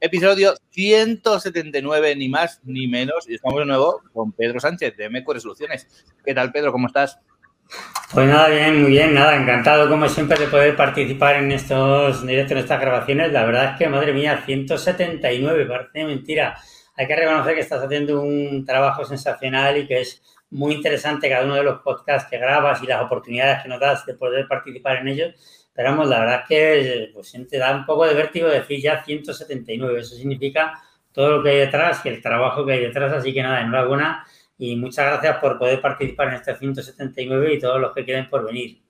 Episodio 179, ni más ni menos. Y estamos de nuevo con Pedro Sánchez de Meco Resoluciones. ¿Qué tal, Pedro? ¿Cómo estás? Pues nada, bien, muy bien, nada, encantado como siempre de poder participar en estos directos, en estas grabaciones. La verdad es que, madre mía, 179, parece mentira. Hay que reconocer que estás haciendo un trabajo sensacional y que es muy interesante cada uno de los podcasts que grabas y las oportunidades que nos das de poder participar en ellos pero vamos, la verdad es que pues, te da un poco de vértigo decir ya 179. Eso significa todo lo que hay detrás y el trabajo que hay detrás. Así que nada, enhorabuena y muchas gracias por poder participar en este 179 y todos los que queden por venir.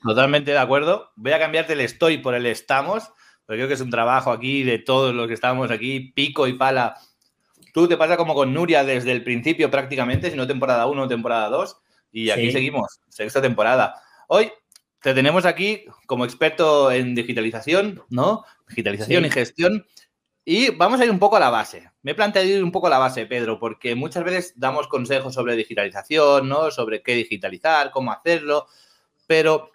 Totalmente de acuerdo. Voy a cambiarte el estoy por el estamos, porque creo que es un trabajo aquí de todos los que estamos aquí, pico y pala. Tú te pasa como con Nuria desde el principio prácticamente, si no temporada 1 o temporada 2, y aquí seguimos, sexta temporada. Hoy te tenemos aquí como experto en digitalización, ¿no? Digitalización y gestión. Y vamos a ir un poco a la base. Me he planteado ir un poco a la base, Pedro, porque muchas veces damos consejos sobre digitalización, ¿no? Sobre qué digitalizar, cómo hacerlo, pero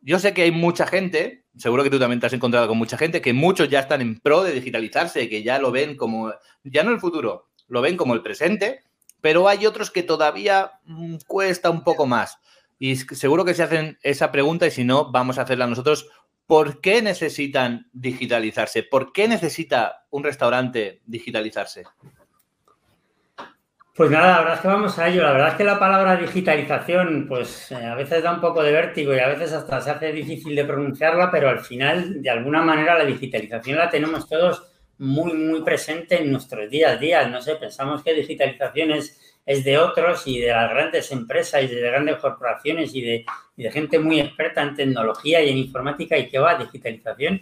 yo sé que hay mucha gente, seguro que tú también te has encontrado con mucha gente, que muchos ya están en pro de digitalizarse, que ya lo ven como, ya no el futuro, lo ven como el presente, pero hay otros que todavía mm, cuesta un poco más. Y seguro que se hacen esa pregunta y si no, vamos a hacerla nosotros. ¿Por qué necesitan digitalizarse? ¿Por qué necesita un restaurante digitalizarse? Pues nada, la verdad es que vamos a ello. La verdad es que la palabra digitalización, pues eh, a veces da un poco de vértigo y a veces hasta se hace difícil de pronunciarla, pero al final, de alguna manera, la digitalización la tenemos todos muy, muy presente en nuestros días a día. No sé, pensamos que digitalización es es de otros y de las grandes empresas y de grandes corporaciones y de, gente muy experta en tecnología y en informática y que va, digitalización,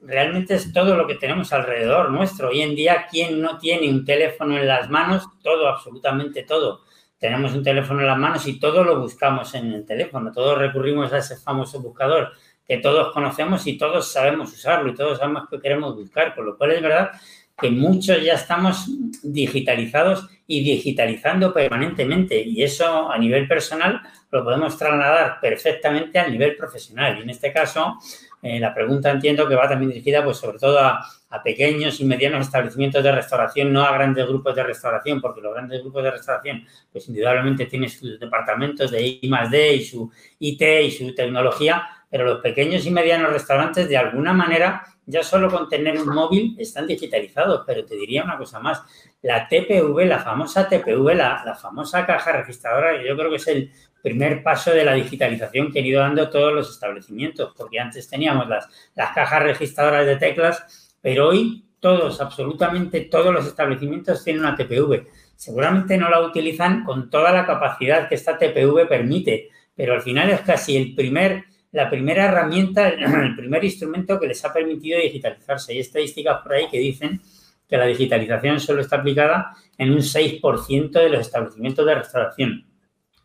realmente es todo lo que tenemos alrededor nuestro. Hoy en día, ¿quién no tiene un teléfono en las manos? Todo, absolutamente todo. Tenemos un teléfono en las manos y todo lo buscamos en el teléfono. Todos recurrimos a ese famoso buscador que todos conocemos y todos sabemos usarlo y todos sabemos que queremos buscar. Por lo cual es verdad que muchos ya estamos digitalizados y digitalizando permanentemente. Y eso a nivel personal lo podemos trasladar perfectamente al nivel profesional. Y en este caso, eh, la pregunta entiendo que va también dirigida pues sobre todo a, pequeños y medianos establecimientos de restauración, no a grandes grupos de restauración, porque los grandes grupos de restauración, pues indudablemente tienen sus departamentos de I D y su IT y su tecnología, pero los pequeños y medianos restaurantes de alguna manera ya solo con tener un móvil están digitalizados, pero te diría una cosa más. La TPV, la famosa TPV, la, famosa caja registradora, yo creo que es el primer paso de la digitalización que han ido dando todos los establecimientos, porque antes teníamos las, las cajas registradoras de teclas, pero hoy todos, absolutamente todos los establecimientos tienen una TPV. Seguramente no la utilizan con toda la capacidad que esta TPV permite, pero al final es casi el primer la primera herramienta, el primer instrumento que les ha permitido digitalizarse. Hay estadísticas por ahí que dicen que la digitalización solo está aplicada en un 6% de los establecimientos de restauración.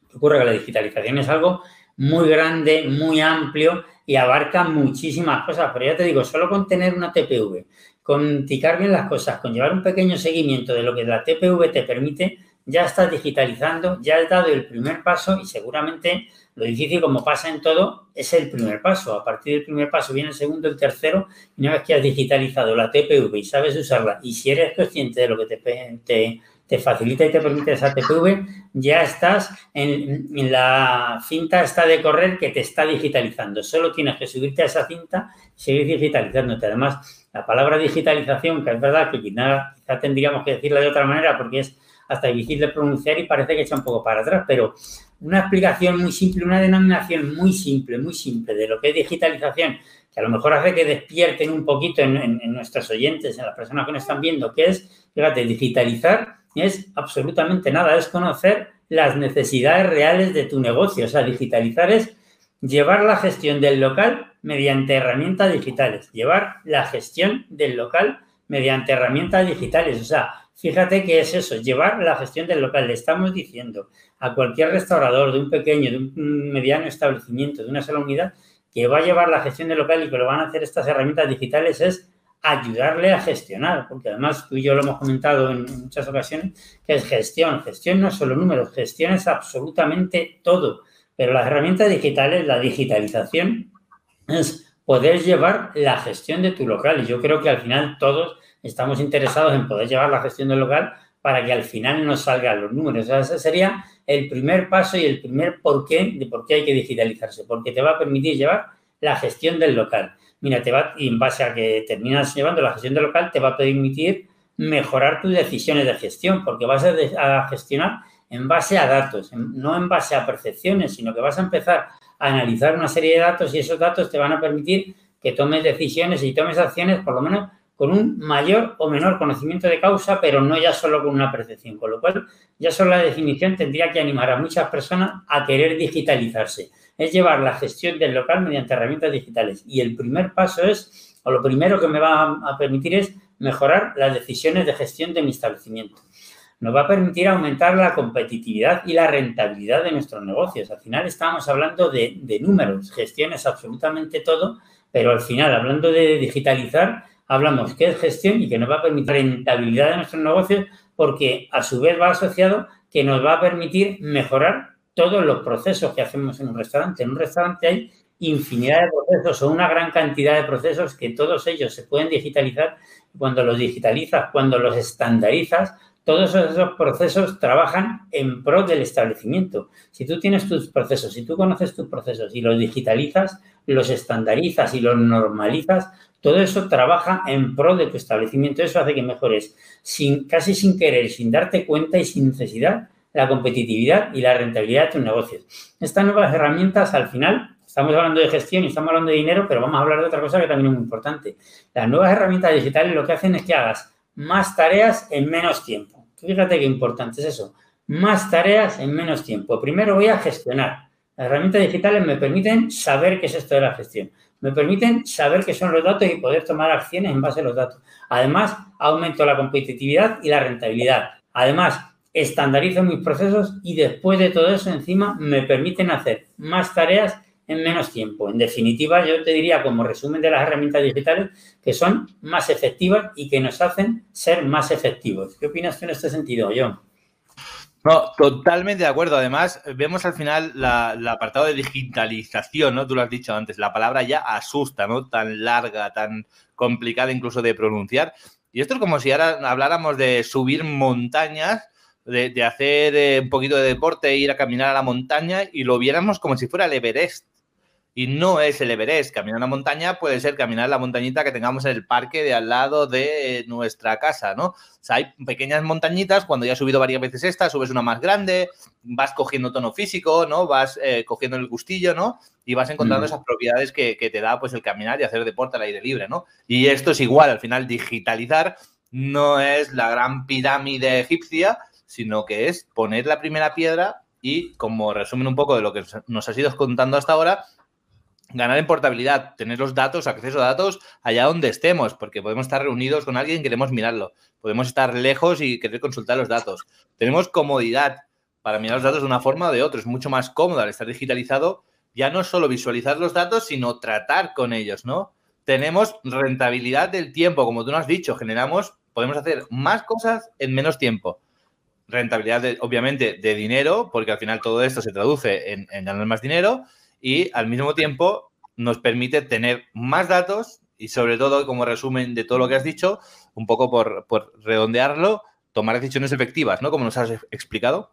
¿Qué ocurre? Que la digitalización es algo muy grande, muy amplio y abarca muchísimas cosas. Pero ya te digo, solo con tener una TPV, con ticar bien las cosas, con llevar un pequeño seguimiento de lo que la TPV te permite, ya estás digitalizando, ya has dado el primer paso y seguramente lo difícil, como pasa en todo, es el primer paso. A partir del primer paso viene el segundo, el tercero, y una vez que has digitalizado la TPV y sabes usarla, y si eres consciente de lo que te, te, facilita y te permite esa TPV, ya estás en, en, la cinta está de correr que te está digitalizando. Solo tienes que subirte a esa cinta y seguir digitalizándote. Además, la palabra digitalización, que es verdad que quizá, quizá tendríamos que decirla de otra manera porque es hasta difícil de pronunciar y parece que echa un poco para atrás, pero una explicación muy simple, una denominación muy simple, muy simple de lo que es digitalización, que a lo mejor hace que despierten un poquito en, en nuestros oyentes, en las personas que nos están viendo, que es, fíjate, digitalizar es absolutamente nada, es conocer las necesidades reales de tu negocio, o sea, digitalizar es llevar la gestión del local mediante herramientas digitales, llevar la gestión del local mediante herramientas digitales, o sea, Fíjate que es eso, llevar la gestión del local. Le estamos diciendo a cualquier restaurador de un pequeño, de un mediano establecimiento, de una sola unidad, que va a llevar la gestión del local y que lo van a hacer estas herramientas digitales es ayudarle a gestionar, porque además tú y yo lo hemos comentado en muchas ocasiones, que es gestión. Gestión no es solo números, gestión es absolutamente todo. Pero las herramientas digitales, la digitalización, es poder llevar la gestión de tu local. Y yo creo que al final todos estamos interesados en poder llevar la gestión del local para que al final nos salgan los números. ese sería el primer paso y el primer porqué de por qué hay que digitalizarse, porque te va a permitir llevar la gestión del local. Mira, te va, y en base a que terminas llevando la gestión del local, te va a permitir mejorar tus decisiones de gestión, porque vas a, gestionar en base a datos, no en base a percepciones, sino que vas a empezar a analizar una serie de datos y esos datos te van a permitir que tomes decisiones y tomes acciones, por lo menos con un mayor o menor conocimiento de causa, pero no ya solo con una percepción. Con lo cual, ya solo la definición tendría que animar a muchas personas a querer digitalizarse. Es llevar la gestión del local mediante herramientas digitales. Y el primer paso es, o lo primero que me va a permitir es mejorar las decisiones de gestión de mi establecimiento. Nos va a permitir aumentar la competitividad y la rentabilidad de nuestros negocios. Al final estamos hablando de, de números, gestiones absolutamente todo, pero al final, hablando de digitalizar, hablamos que es gestión y que nos va a permitir rentabilidad de nuestros negocios porque a su vez va asociado que nos va a permitir mejorar todos los procesos que hacemos en un restaurante. En un restaurante hay infinidad de procesos o una gran cantidad de procesos que todos ellos se pueden digitalizar. Cuando los digitalizas, cuando los estandarizas, todos esos procesos trabajan en pro del establecimiento. Si tú tienes tus procesos, si tú conoces tus procesos y los digitalizas, los estandarizas y los normalizas, todo eso trabaja en pro de tu establecimiento. Eso hace que mejores sin, casi sin querer, sin darte cuenta y sin necesidad la competitividad y la rentabilidad de tus negocios. Estas nuevas herramientas, al final, estamos hablando de gestión y estamos hablando de dinero, pero vamos a hablar de otra cosa que también es muy importante. Las nuevas herramientas digitales lo que hacen es que hagas más tareas en menos tiempo. Fíjate qué importante es eso. Más tareas en menos tiempo. Primero voy a gestionar. Las herramientas digitales me permiten saber qué es esto de la gestión me permiten saber qué son los datos y poder tomar acciones en base a los datos. Además, aumento la competitividad y la rentabilidad. Además, estandarizo mis procesos y después de todo eso, encima, me permiten hacer más tareas en menos tiempo. En definitiva, yo te diría como resumen de las herramientas digitales que son más efectivas y que nos hacen ser más efectivos. ¿Qué opinas tú en este sentido, John? No, totalmente de acuerdo. Además, vemos al final el apartado de digitalización, ¿no? Tú lo has dicho antes, la palabra ya asusta, ¿no? Tan larga, tan complicada incluso de pronunciar. Y esto es como si ahora habláramos de subir montañas, de, hacer eh, un poquito de deporte, ir a caminar a la montaña y lo viéramos como si fuera el Everest. Y no es el Everest. Caminar la montaña puede ser caminar la montañita que tengamos en el parque de al lado de nuestra casa, ¿no? O sea, hay pequeñas montañitas, cuando ya has subido varias veces esta, subes una más grande, vas cogiendo tono físico, ¿no? Vas eh, cogiendo el gustillo, ¿no? Y vas encontrando mm. esas propiedades que, que, te da pues el caminar y hacer deporte al aire libre, ¿no? Y esto es igual, al final digitalizar no es la gran pirámide egipcia, sino que es poner la primera piedra y, como resumen un poco de lo que nos has ido contando hasta ahora, ganar en portabilidad, tener los datos, acceso a datos allá donde estemos, porque podemos estar reunidos con alguien y queremos mirarlo. Podemos estar lejos y querer consultar los datos. Tenemos comodidad para mirar los datos de una forma o de otra. Es mucho más cómodo al estar digitalizado, ya no solo visualizar los datos, sino tratar con ellos, ¿no? Tenemos rentabilidad del tiempo, como tú nos has dicho, generamos, podemos hacer más cosas en menos tiempo. Rentabilidad, obviamente, de dinero, porque al final todo esto se traduce en ganar más dinero y al mismo tiempo nos permite tener más datos y sobre todo, como resumen de todo lo que has dicho, un poco por, redondearlo, tomar decisiones efectivas, ¿no? Como nos has explicado.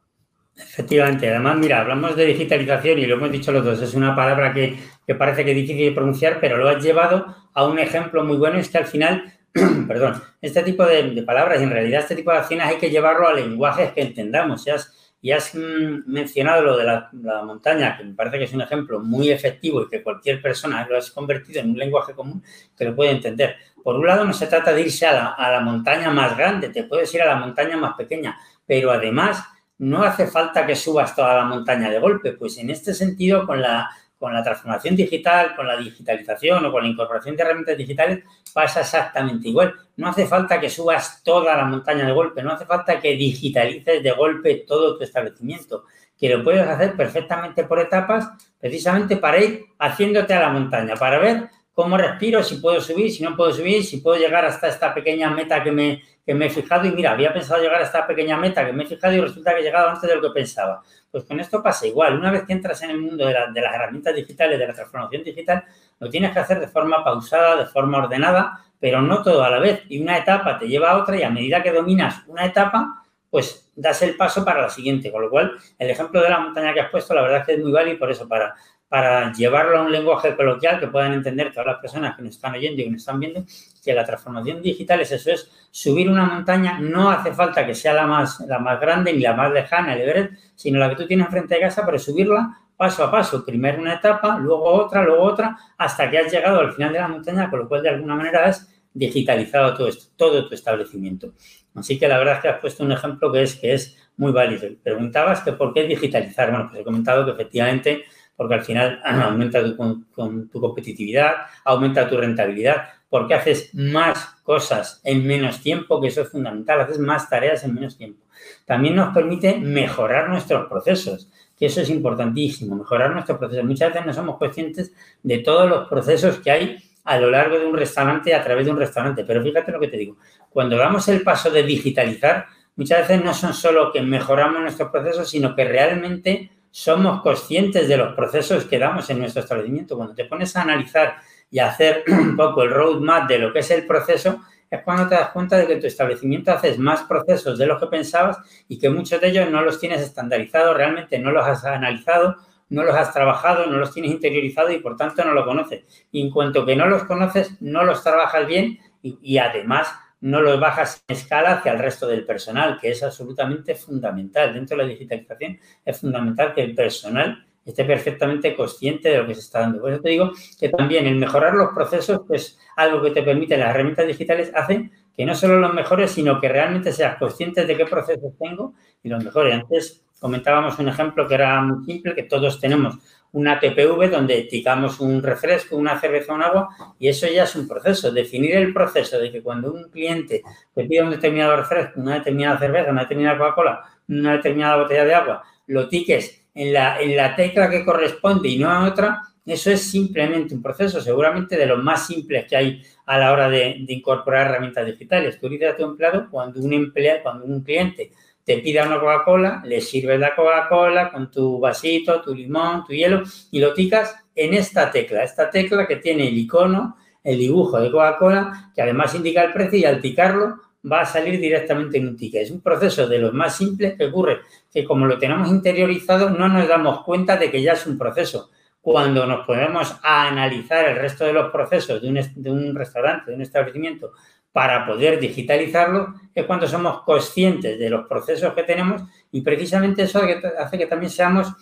Efectivamente, además, mira, hablamos de digitalización y lo hemos dicho los dos, es una palabra que, parece que es difícil de pronunciar, pero lo has llevado a un ejemplo muy bueno, es que al final perdón, este tipo de, palabras en realidad este tipo de acciones hay que llevarlo a lenguajes que entendamos. Ya ya has mencionado lo de la, montaña, que me parece que es un ejemplo muy efectivo y que cualquier persona lo has convertido en un lenguaje común que lo puede entender. Por un lado, no se trata de irse a la, a la montaña más grande, te puedes ir a la montaña más pequeña, pero además no hace falta que subas toda la montaña de golpe, pues en este sentido, con la con la transformación digital, con la digitalización o con la incorporación de herramientas digitales, pasa exactamente igual. No hace falta que subas toda la montaña de golpe, no hace falta que digitalices de golpe todo tu establecimiento, que lo puedes hacer perfectamente por etapas, precisamente para ir haciéndote a la montaña, para ver cómo respiro, si puedo subir, si no puedo subir, si puedo llegar hasta esta pequeña meta que me, que me he fijado y mira, había pensado llegar a esta pequeña meta que me he fijado y resulta que he llegado antes de lo que pensaba. Pues con esto pasa igual. Una vez que entras en el mundo de, las herramientas digitales, de la transformación digital, lo tienes que hacer de forma pausada, de forma ordenada, pero no todo a la vez. Y una etapa te lleva a otra y a medida que dominas una etapa, pues das el paso para la siguiente. Con lo cual, el ejemplo de la montaña que has puesto, la verdad es que es muy válido y por eso para para llevarlo a un lenguaje coloquial que puedan entender todas las personas que nos están oyendo y que nos están viendo, que la transformación digital es eso, es subir una montaña, no hace falta que sea la más, la más grande ni la más lejana, el Everest, sino la que tú tienes frente de casa, pero subirla paso a paso, primero una etapa, luego otra, luego otra, hasta que has llegado al final de la montaña, con lo cual de alguna manera has digitalizado todo esto, todo tu establecimiento. Así que la verdad es que has puesto un ejemplo que es, que es muy válido. Preguntabas que por qué digitalizar. Bueno, pues he comentado que efectivamente porque al final aumenta tu, con, tu competitividad, aumenta tu rentabilidad, porque haces más cosas en menos tiempo, que eso es fundamental, haces más tareas en menos tiempo. También nos permite mejorar nuestros procesos, que eso es importantísimo, mejorar nuestros procesos. Muchas veces no somos conscientes de todos los procesos que hay a lo largo de un restaurante, a través de un restaurante. Pero fíjate lo que te digo, cuando damos el paso de digitalizar, muchas veces no son solo que mejoramos nuestros procesos, sino que realmente somos conscientes de los procesos que damos en nuestro establecimiento. Cuando te pones a analizar y a hacer un poco el roadmap de lo que es el proceso, es cuando te das cuenta de que tu establecimiento haces más procesos de los que pensabas y que muchos de ellos no los tienes estandarizados, realmente no los has analizado, no los has trabajado, no los tienes interiorizado y por tanto no los conoces. Y en cuanto que no los conoces, no los trabajas bien y además no los bajas en escala hacia el resto del personal, que es absolutamente fundamental. Dentro de la digitalización es fundamental que el personal esté perfectamente consciente de lo que se está dando. Por eso te digo que también el mejorar los procesos, pues algo que te permite las herramientas digitales, hacen que no solo los mejores, sino que realmente seas consciente de qué procesos tengo y los mejores. Antes comentábamos un ejemplo que era muy simple, que todos tenemos una TPV donde ticamos un refresco, una cerveza, un agua y eso ya es un proceso. Definir el proceso de que cuando un cliente te pide un determinado refresco, una determinada cerveza, una determinada Coca-Cola, una determinada botella de agua, lo tiques en la, en la tecla que corresponde y no a otra, eso es simplemente un proceso, seguramente de los más simples que hay a la hora de, incorporar herramientas digitales. Tú dices a tu empleado cuando un empleado, cuando un cliente te pida una Coca-Cola, le sirves la Coca-Cola con tu vasito, tu limón, tu hielo y lo ticas en esta tecla, esta tecla que tiene el icono, el dibujo de Coca-Cola, que además indica el precio y al ticarlo va a salir directamente en un ticket. Es un proceso de los más simples que ocurre, que como lo tenemos interiorizado no nos damos cuenta de que ya es un proceso. Cuando nos ponemos a analizar el resto de los procesos de un, de un restaurante, de un establecimiento, para poder digitalizarlo es cuando somos conscientes de los procesos que tenemos y precisamente eso hace que también seamos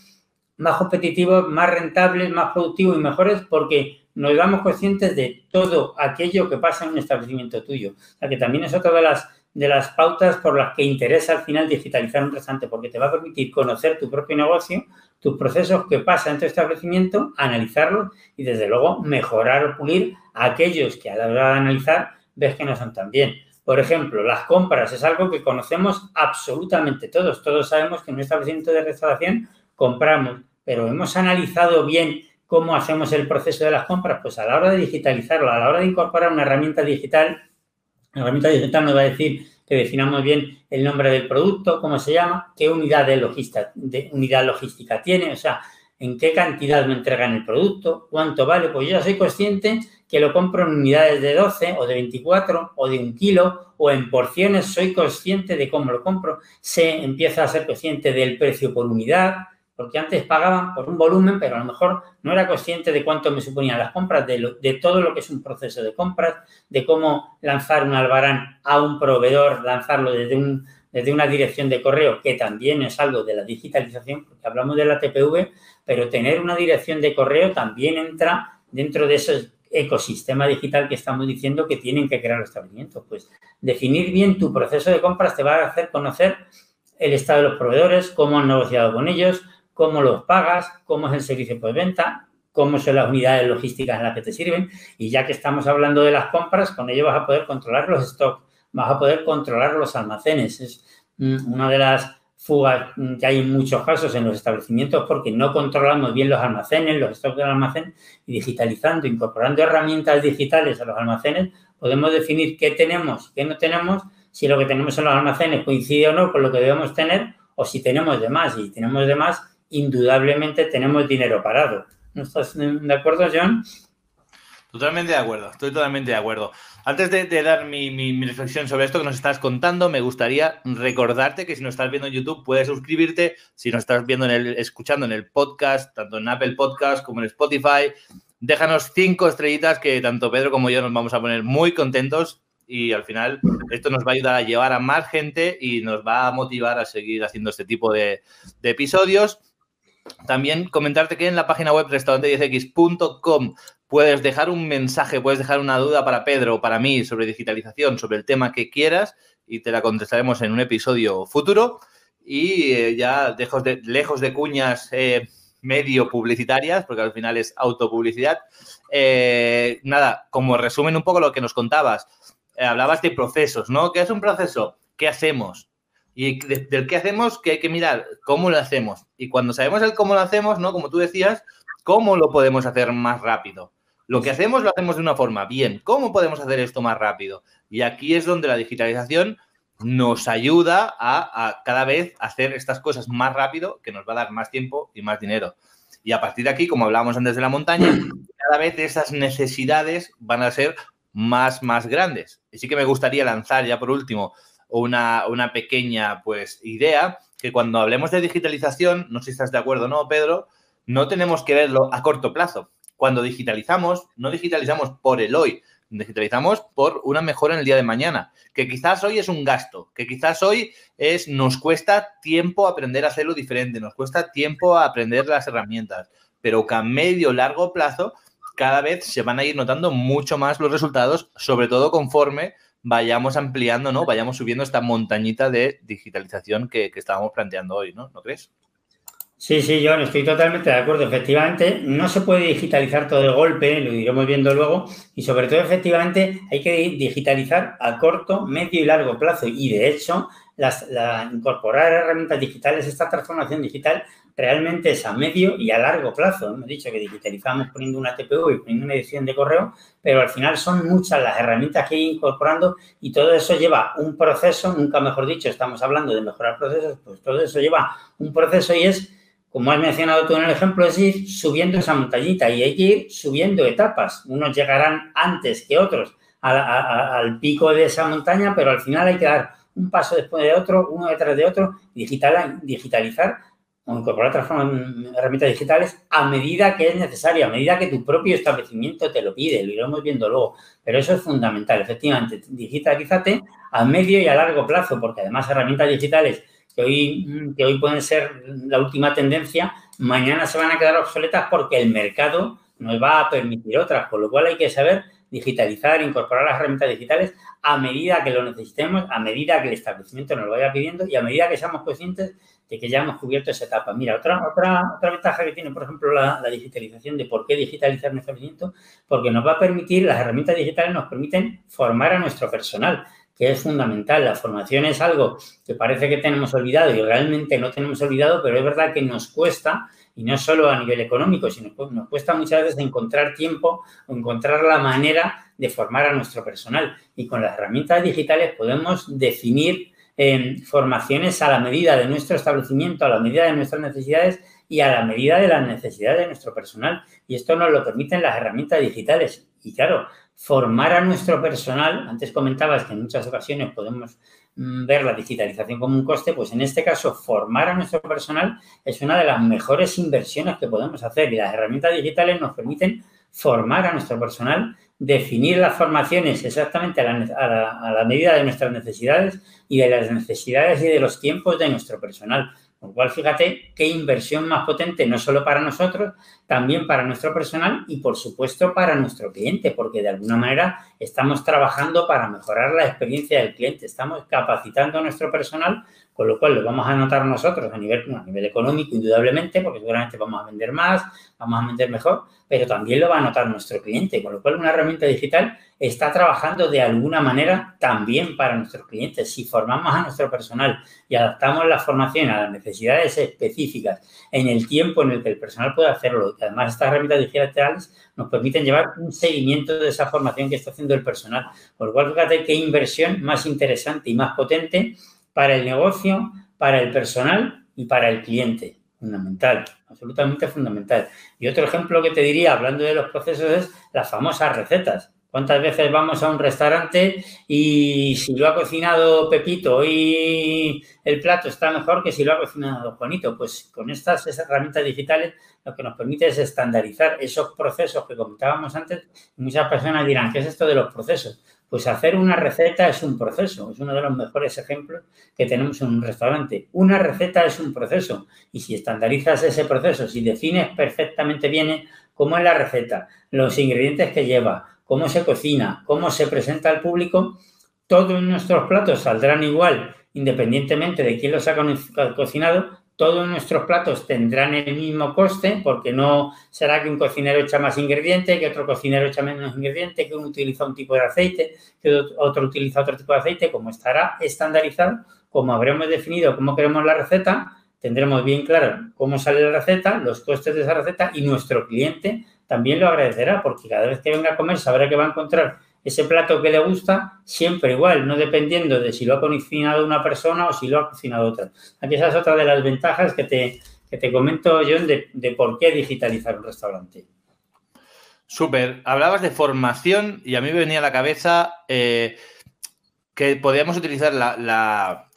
más competitivos, más rentables, más productivos y mejores porque nos damos conscientes de todo aquello que pasa en un establecimiento tuyo. O sea que también es otra de las, de las pautas por las que interesa al final digitalizar un restaurante porque te va a permitir conocer tu propio negocio, tus procesos que pasan en tu establecimiento, analizarlos y desde luego mejorar o pulir aquellos que a la hora de analizar ves que no son tan bien. Por ejemplo, las compras es algo que conocemos absolutamente todos. Todos sabemos que en un establecimiento de restauración compramos, pero hemos analizado bien cómo hacemos el proceso de las compras. Pues a la hora de digitalizarlo, a la hora de incorporar una herramienta digital, la herramienta digital nos va a decir que definamos bien el nombre del producto, cómo se llama, qué unidad de logística, de unidad logística tiene, o sea, en qué cantidad me entregan el producto, cuánto vale. Pues yo ya soy consciente que lo compro en unidades de 12 o de 24 o de un kilo o en porciones, soy consciente de cómo lo compro, se empieza a ser consciente del precio por unidad, porque antes pagaban por un volumen, pero a lo mejor no era consciente de cuánto me suponían las compras, de, de todo lo que es un proceso de compras, de cómo lanzar un albarán a un proveedor, lanzarlo desde, un, desde una dirección de correo, que también es algo de la digitalización, porque hablamos de la TPV, pero tener una dirección de correo también entra dentro de ese ecosistema digital que estamos diciendo que tienen que crear los establecimientos. Pues definir bien tu proceso de compras te va a hacer conocer el estado de los proveedores, cómo han negociado con ellos, cómo los pagas, cómo es el servicio por venta, cómo son las unidades logísticas en las que te sirven. Y ya que estamos hablando de las compras, con ello vas a poder controlar los stocks, vas a poder controlar los almacenes. Es mm, una de las fugas que hay en muchos casos en los establecimientos porque no controlamos bien los almacenes, los stocks del almacén y digitalizando, incorporando herramientas digitales a los almacenes, podemos definir qué tenemos, qué no tenemos, si lo que tenemos en los almacenes coincide o no con lo que debemos tener o si tenemos de más. Y tenemos de más, indudablemente tenemos dinero parado. ¿No estás de acuerdo, John? Totalmente de acuerdo, estoy totalmente de acuerdo. Antes de, dar mi, reflexión sobre esto que nos estás contando, me gustaría recordarte que si nos estás viendo en YouTube, puedes suscribirte. Si nos estás viendo en el, escuchando en el podcast, tanto en Apple Podcast como en Spotify, déjanos cinco estrellitas que tanto Pedro como yo nos vamos a poner muy contentos y al final esto nos va a ayudar a llevar a más gente y nos va a motivar a seguir haciendo este tipo de, de episodios. También comentarte que en la página web restaurante10x.com puedes dejar un mensaje, puedes dejar una duda para Pedro o para mí sobre digitalización, sobre el tema que quieras y te la contestaremos en un episodio futuro. Y eh, ya lejos de, lejos de cuñas eh, medio publicitarias, porque al final es autopublicidad. Eh, nada, como resumen un poco lo que nos contabas, hablabas de procesos, ¿no? ¿Qué es un proceso? ¿Qué hacemos? Y del qué hacemos, que hay que mirar cómo lo hacemos. Y cuando sabemos el cómo lo hacemos, ¿no? Como tú decías, ¿cómo lo podemos hacer más rápido? Lo que hacemos lo hacemos de una forma bien. ¿Cómo podemos hacer esto más rápido? Y aquí es donde la digitalización nos ayuda a, cada vez hacer estas cosas más rápido, que nos va a dar más tiempo y más dinero. Y a partir de aquí, como hablábamos antes de la montaña, cada vez esas necesidades van a ser más, más grandes. Y sí que me gustaría lanzar ya por último una, una pequeña pues, idea, que cuando hablemos de digitalización, no sé si estás de acuerdo o no, Pedro, no tenemos que verlo a corto plazo. Cuando digitalizamos, no digitalizamos por el hoy, digitalizamos por una mejora en el día de mañana, que quizás hoy es un gasto, que quizás hoy es nos cuesta tiempo aprender a hacerlo diferente, nos cuesta tiempo aprender las herramientas, pero que a medio largo plazo cada vez se van a ir notando mucho más los resultados, sobre todo conforme vayamos ampliando, ¿no? Vayamos subiendo esta montañita de digitalización que, estábamos planteando hoy, ¿no? ¿No crees? Sí, sí, yo estoy totalmente de acuerdo. Efectivamente, no se puede digitalizar todo de golpe, lo iremos viendo luego, y sobre todo, efectivamente, hay que digitalizar a corto, medio y largo plazo. Y de hecho, la, incorporar herramientas digitales, esta transformación digital realmente es a medio y a largo plazo. Hemos dicho que digitalizamos poniendo una TPU y poniendo una edición de correo, pero al final son muchas las herramientas que hay incorporando y todo eso lleva un proceso, nunca mejor dicho, estamos hablando de mejorar procesos, pues todo eso lleva un proceso y es, como has mencionado tú en el ejemplo, es ir subiendo esa montañita y hay que ir subiendo etapas. Unos llegarán antes que otros al pico de esa montaña, pero al final hay que dar un paso después de otro, uno detrás de otro, digital, digitalizar o incorporar otras herramientas digitales a medida que es necesario, a medida que tu propio establecimiento te lo pide, lo iremos viendo luego. Pero eso es fundamental, efectivamente, digitalízate a medio y a largo plazo, porque además herramientas digitales que hoy, que hoy pueden ser la última tendencia, mañana se van a quedar obsoletas porque el mercado nos va a permitir otras, con lo cual hay que saber digitalizar, incorporar las herramientas digitales a medida que lo necesitemos, a medida que el establecimiento nos lo vaya pidiendo y a medida que seamos conscientes de que ya hemos cubierto esa etapa. Mira, otra, otra, otra ventaja que tiene, por ejemplo, la, digitalización, de por qué digitalizar nuestro establecimiento, porque nos va a permitir, las herramientas digitales nos permiten formar a nuestro personal, que es fundamental. La formación es algo que parece que tenemos olvidado y realmente no tenemos olvidado, pero es verdad que nos cuesta, y no solo a nivel económico, sino que nos cuesta muchas veces encontrar tiempo o encontrar la manera de formar a nuestro personal. Y con las herramientas digitales podemos definir formaciones a la medida de nuestro establecimiento, a la medida de nuestras necesidades y a la medida de las necesidades de nuestro personal. Y esto nos lo permiten las herramientas digitales. Y claro, formar a nuestro personal, antes comentabas que en muchas ocasiones podemos mm, ver la digitalización como un coste, pues en este caso formar a nuestro personal es una de las mejores inversiones que podemos hacer. Y las herramientas digitales nos permiten formar a nuestro personal, definir las formaciones exactamente a la, medida de nuestras necesidades y de las necesidades y de los tiempos de nuestro personal. Con lo cual, fíjate qué inversión más potente, no solo para nosotros, también para nuestro personal y, por supuesto, para nuestro cliente, porque de alguna manera estamos trabajando para mejorar la experiencia del cliente, estamos capacitando a nuestro personal con lo cual lo vamos a notar nosotros a nivel, a nivel económico, indudablemente, porque seguramente vamos a vender más, vamos a vender mejor, pero también lo va a notar nuestro cliente, con lo cual una herramienta digital está trabajando de alguna manera también para nuestros clientes. Si formamos a nuestro personal y adaptamos la formación a las necesidades específicas en el tiempo en el que el personal puede hacerlo, además estas herramientas digitales nos permiten llevar un seguimiento de esa formación que está haciendo el personal. Con lo cual, fíjate qué inversión más interesante y más potente para el negocio, para el personal y para el cliente. Fundamental, absolutamente fundamental. Y otro ejemplo que te diría, hablando de los procesos, es las famosas recetas. ¿Cuántas veces vamos a un restaurante y si lo ha cocinado Pepito y el plato está mejor que si lo ha cocinado Juanito? Pues con estas herramientas digitales lo que nos permite es estandarizar esos procesos que comentábamos antes. Muchas personas dirán, ¿qué es esto de los procesos? Pues hacer una receta es un proceso, es uno de los mejores ejemplos que tenemos en un restaurante. Una receta es un proceso. Y si estandarizas ese proceso, si defines perfectamente bien cómo es la receta, los ingredientes que lleva, cómo se cocina, cómo se presenta al público, todos nuestros platos saldrán igual independientemente de quién los ha cocinado, todos nuestros platos tendrán el mismo coste porque no será que un cocinero echa más ingrediente, que otro cocinero echa menos ingrediente, que uno utiliza un tipo de aceite, que otro utiliza otro tipo de aceite, como estará estandarizado, como habremos definido cómo queremos la receta, tendremos bien claro cómo sale la receta, los costes de esa receta y nuestro cliente también lo agradecerá porque cada vez que venga a comer sabrá que va a encontrar ese plato que le gusta, siempre igual, no dependiendo de si lo ha cocinado una persona o si lo ha cocinado otra. Aquí esa es otra de las ventajas que te, te comento, John, de, de por qué digitalizar un restaurante. Súper. Hablabas de formación y a mí me venía a la cabeza eh, que podríamos utilizar la,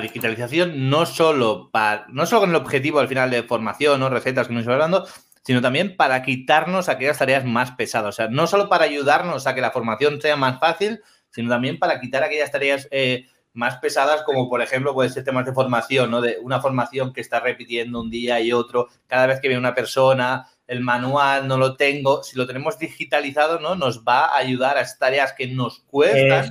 digitalización no solo, para, no solo con el objetivo al final de formación o recetas que nos hablando, sino también para quitarnos aquellas tareas más pesadas. O sea, no solo para ayudarnos a que la formación sea más fácil, sino también para quitar aquellas tareas eh, más pesadas, como por ejemplo puede ser temas de formación, ¿no? De una formación que está repitiendo un día y otro, cada vez que viene una persona, el manual no lo tengo, si lo tenemos digitalizado, ¿no? Nos va a ayudar a esas tareas que nos cuestan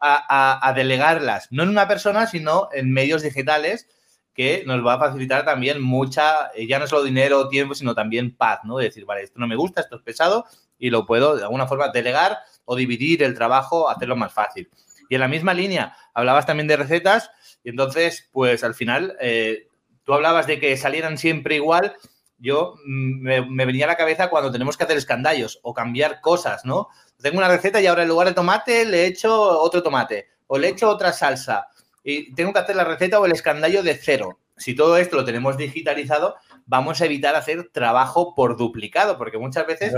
a, a delegarlas, no en una persona, sino en medios digitales que nos va a facilitar también mucha, eh, ya no solo dinero o tiempo, sino también paz, ¿no? De decir, vale, esto no me gusta, esto es pesado y lo puedo de alguna forma delegar o dividir el trabajo, hacerlo más fácil. Y en la misma línea, hablabas también de recetas y entonces, pues al final, eh, tú hablabas de que salieran siempre igual. Yo mm, me, me, venía a la cabeza cuando tenemos que hacer escandallos o cambiar cosas, ¿no? Tengo una receta y ahora en lugar de tomate le echo otro tomate o le echo otra salsa y tengo que hacer la receta o el escandallo de cero. Si todo esto lo tenemos digitalizado, vamos a evitar hacer trabajo por duplicado, porque muchas veces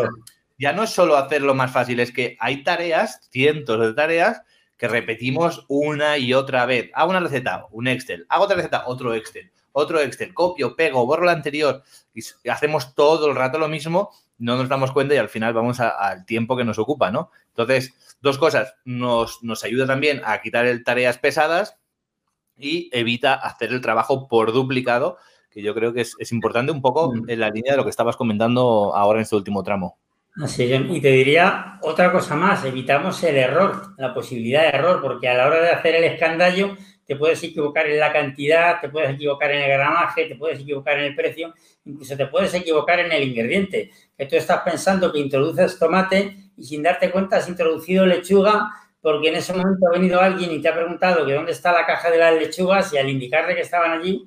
ya no es solo hacerlo más fácil, es que hay tareas, cientos de tareas, que repetimos una y otra vez. Hago una receta, un Excel. Hago otra receta, otro Excel. Otro Excel. Copio, pego, borro la anterior. Y hacemos todo el rato lo mismo, no nos damos cuenta y al final vamos al tiempo que nos ocupa, ¿no? Entonces, dos cosas. Nos, nos ayuda también a quitar el tareas pesadas y evita hacer el trabajo por duplicado, que yo creo que es, importante un poco mm. en la línea de lo que estabas comentando ahora en este último tramo. Así y te diría otra cosa más, evitamos el error, la posibilidad de error, porque a la hora de hacer el escandallo te puedes equivocar en la cantidad, te puedes equivocar en el gramaje, te puedes equivocar en el precio, incluso te puedes equivocar en el ingrediente, que tú estás pensando que introduces tomate y sin darte cuenta has introducido lechuga porque en ese momento ha venido alguien y te ha preguntado dónde está la caja de las lechugas y al indicarle que estaban allí,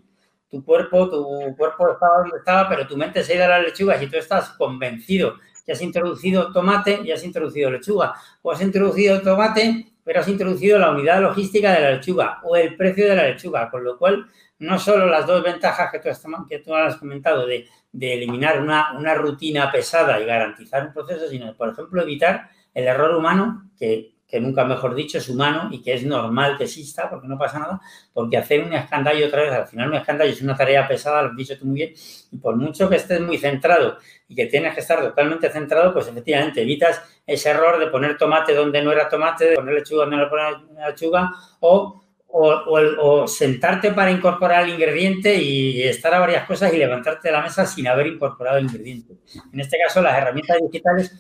tu cuerpo, tu cuerpo estaba donde estaba, pero tu mente se ha ido a las lechugas y tú estás convencido que has introducido tomate y has introducido lechuga. O has introducido tomate, pero has introducido la unidad logística de la lechuga o el precio de la lechuga. Con lo cual, no solo las dos ventajas que tú has, comentado de, eliminar una rutina pesada y garantizar un proceso, sino, por ejemplo, evitar el error humano que que nunca mejor dicho es humano y que es normal que exista, porque no pasa nada, porque hacer un escandallo otra vez, al final un escandallo es una tarea pesada, lo has dicho tú muy bien, y por mucho que estés muy centrado y que tienes que estar totalmente centrado, pues efectivamente evitas ese error de poner tomate donde no era tomate, de poner lechuga donde no era lechuga, o o, sentarte para incorporar el ingrediente y estar a varias cosas y levantarte de la mesa sin haber incorporado el ingrediente. En este caso, las herramientas digitales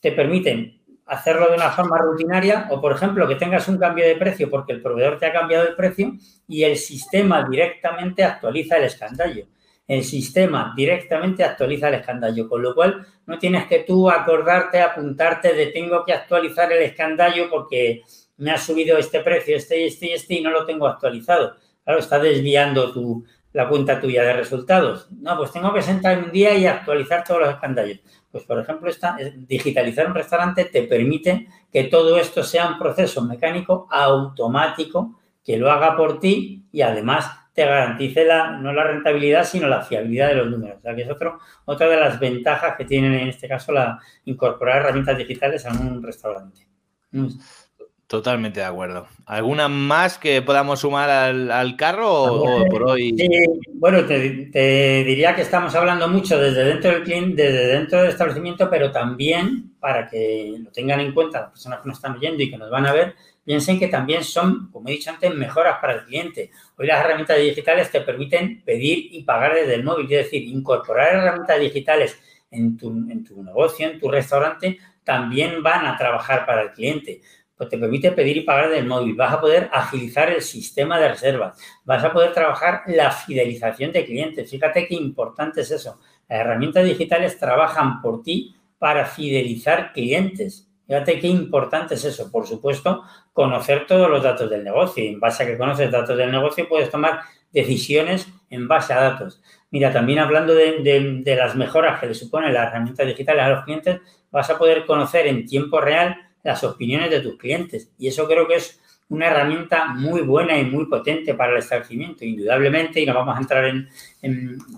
te permiten hacerlo de una forma rutinaria o, por ejemplo, que tengas un cambio de precio porque el proveedor te ha cambiado el precio y el sistema directamente actualiza el escandallo. El sistema directamente actualiza el escandallo, con lo cual no tienes que tú acordarte, apuntarte de tengo que actualizar el escandallo porque me ha subido este precio, este, este y este y no lo tengo actualizado. Claro, está desviando tu, la cuenta tuya de resultados. No, pues tengo que sentar un día y actualizar todos los escandallos. Pues, por ejemplo, esta, digitalizar un restaurante te permite que todo esto sea un proceso mecánico automático que lo haga por ti y además te garantice la, no la rentabilidad, sino la fiabilidad de los números. O sea, que es otra de las ventajas que tienen en este caso la incorporar herramientas digitales a un restaurante. Totalmente de acuerdo. ¿Alguna más que podamos sumar al, carro o, por hoy? bueno, te, diría que estamos hablando mucho desde dentro del cliente, desde dentro del establecimiento, pero también para que lo tengan en cuenta las personas que nos están oyendo y que nos van a ver, piensen que también son, como he dicho antes, mejoras para el cliente. Hoy las herramientas digitales te permiten pedir y pagar desde el móvil, es decir, incorporar herramientas digitales en tu, en tu negocio, en tu restaurante, también van a trabajar para el cliente pues te permite pedir y pagar del móvil, vas a poder agilizar el sistema de reservas, vas a poder trabajar la fidelización de clientes. Fíjate qué importante es eso. Las herramientas digitales trabajan por ti para fidelizar clientes. Fíjate qué importante es eso. Por supuesto, conocer todos los datos del negocio. Y en base a que conoces datos del negocio, puedes tomar decisiones en base a datos. Mira, también hablando de, de las mejoras que le suponen las herramientas digitales a los clientes, vas a poder conocer en tiempo real las opiniones de tus clientes. Y eso creo que es una herramienta muy buena y muy potente para el establecimiento. Indudablemente, y no vamos a entrar en,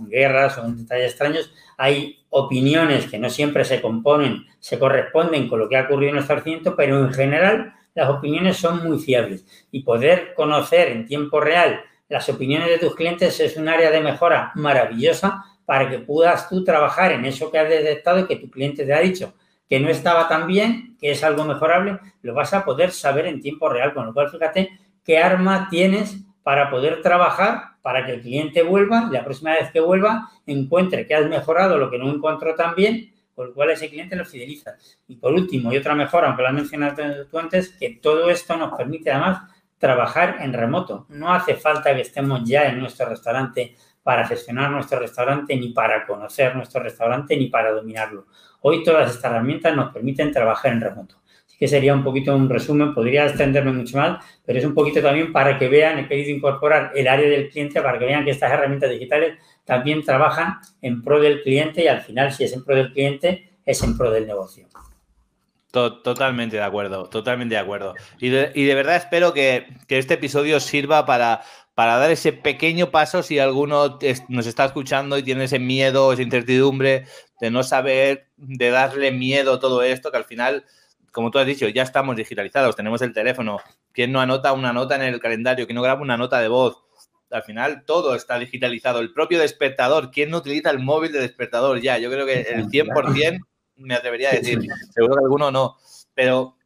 guerras o en detalles extraños, hay opiniones que no siempre se componen, se corresponden con lo que ha ocurrido en el establecimiento, pero en general las opiniones son muy fiables. Y poder conocer en tiempo real las opiniones de tus clientes es un área de mejora maravillosa para que puedas tú trabajar en eso que has detectado y que tu cliente te ha dicho que no estaba tan bien, que es algo mejorable, lo vas a poder saber en tiempo real. Con lo cual, fíjate qué arma tienes para poder trabajar para que el cliente vuelva la próxima vez que vuelva encuentre que has mejorado lo que no encontró tan bien, con lo cual ese cliente lo fideliza. Y por último, y otra mejora, aunque lo has mencionado tú antes, que todo esto nos permite además trabajar en remoto. No hace falta que estemos ya en nuestro restaurante para gestionar nuestro restaurante, ni para conocer nuestro restaurante, ni para dominarlo. Hoy todas estas herramientas nos permiten trabajar en remoto. Así que sería un poquito un resumen, podría extenderme mucho más, pero es un poquito también para que vean, he querido incorporar el área del cliente para que vean que estas herramientas digitales también trabajan en pro del cliente y al final, si es en pro del cliente, es en pro del negocio. Totalmente de acuerdo, totalmente de acuerdo. Y de, verdad espero que, este episodio sirva para dar ese pequeño paso si alguno nos está escuchando y tiene ese miedo, esa incertidumbre de no saber, de darle miedo a todo esto, que al final, como tú has dicho, ya estamos digitalizados, tenemos el teléfono, ¿quién no anota una nota en el calendario? ¿Quién no graba una nota de voz? Al final todo está digitalizado. El propio despertador, ¿quién no utiliza el móvil de despertador ya? Yo creo que el 100% me atrevería a decir, seguro que alguno no, pero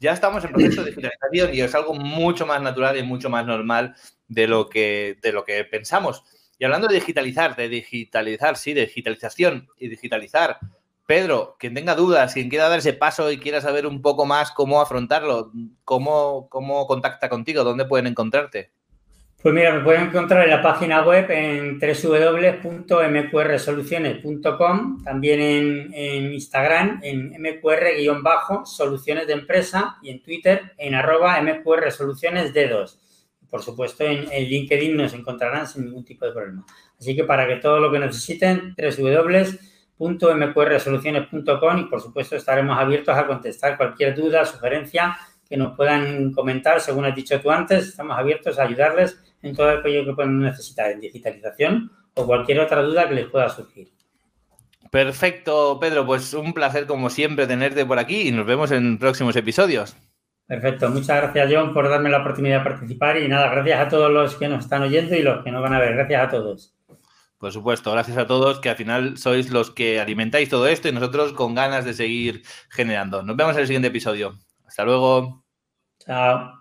ya estamos en proceso de digitalización y es algo mucho más natural y mucho más normal de lo que, de lo que pensamos. Y hablando de digitalizar, de digitalizar, sí, de digitalización y digitalizar, Pedro, quien tenga dudas, quien quiera dar ese paso y quiera saber un poco más cómo afrontarlo, cómo, cómo contacta contigo, dónde pueden encontrarte. Pues mira, me pueden encontrar en la página web en www.mqrsoluciones.com, también en, Instagram en mqr-soluciones de empresa y en Twitter en arroba mqrsolucionesd2. Por supuesto, en, LinkedIn nos encontrarán sin ningún tipo de problema. Así que para que todo lo que necesiten, www.mqrsoluciones.com y por supuesto estaremos abiertos a contestar cualquier duda, sugerencia que nos puedan comentar, según has dicho tú antes, estamos abiertos a ayudarles en todo aquello que puedan necesitar en digitalización o cualquier otra duda que les pueda surgir. Perfecto, Pedro, pues un placer como siempre tenerte por aquí y nos vemos en próximos episodios. Perfecto, muchas gracias John por darme la oportunidad de participar y nada, gracias a todos los que nos están oyendo y los que nos van a ver. Gracias a todos. Por supuesto, gracias a todos que al final sois los que alimentáis todo esto y nosotros con ganas de seguir generando. Nos vemos en el siguiente episodio. Hasta luego. Chao.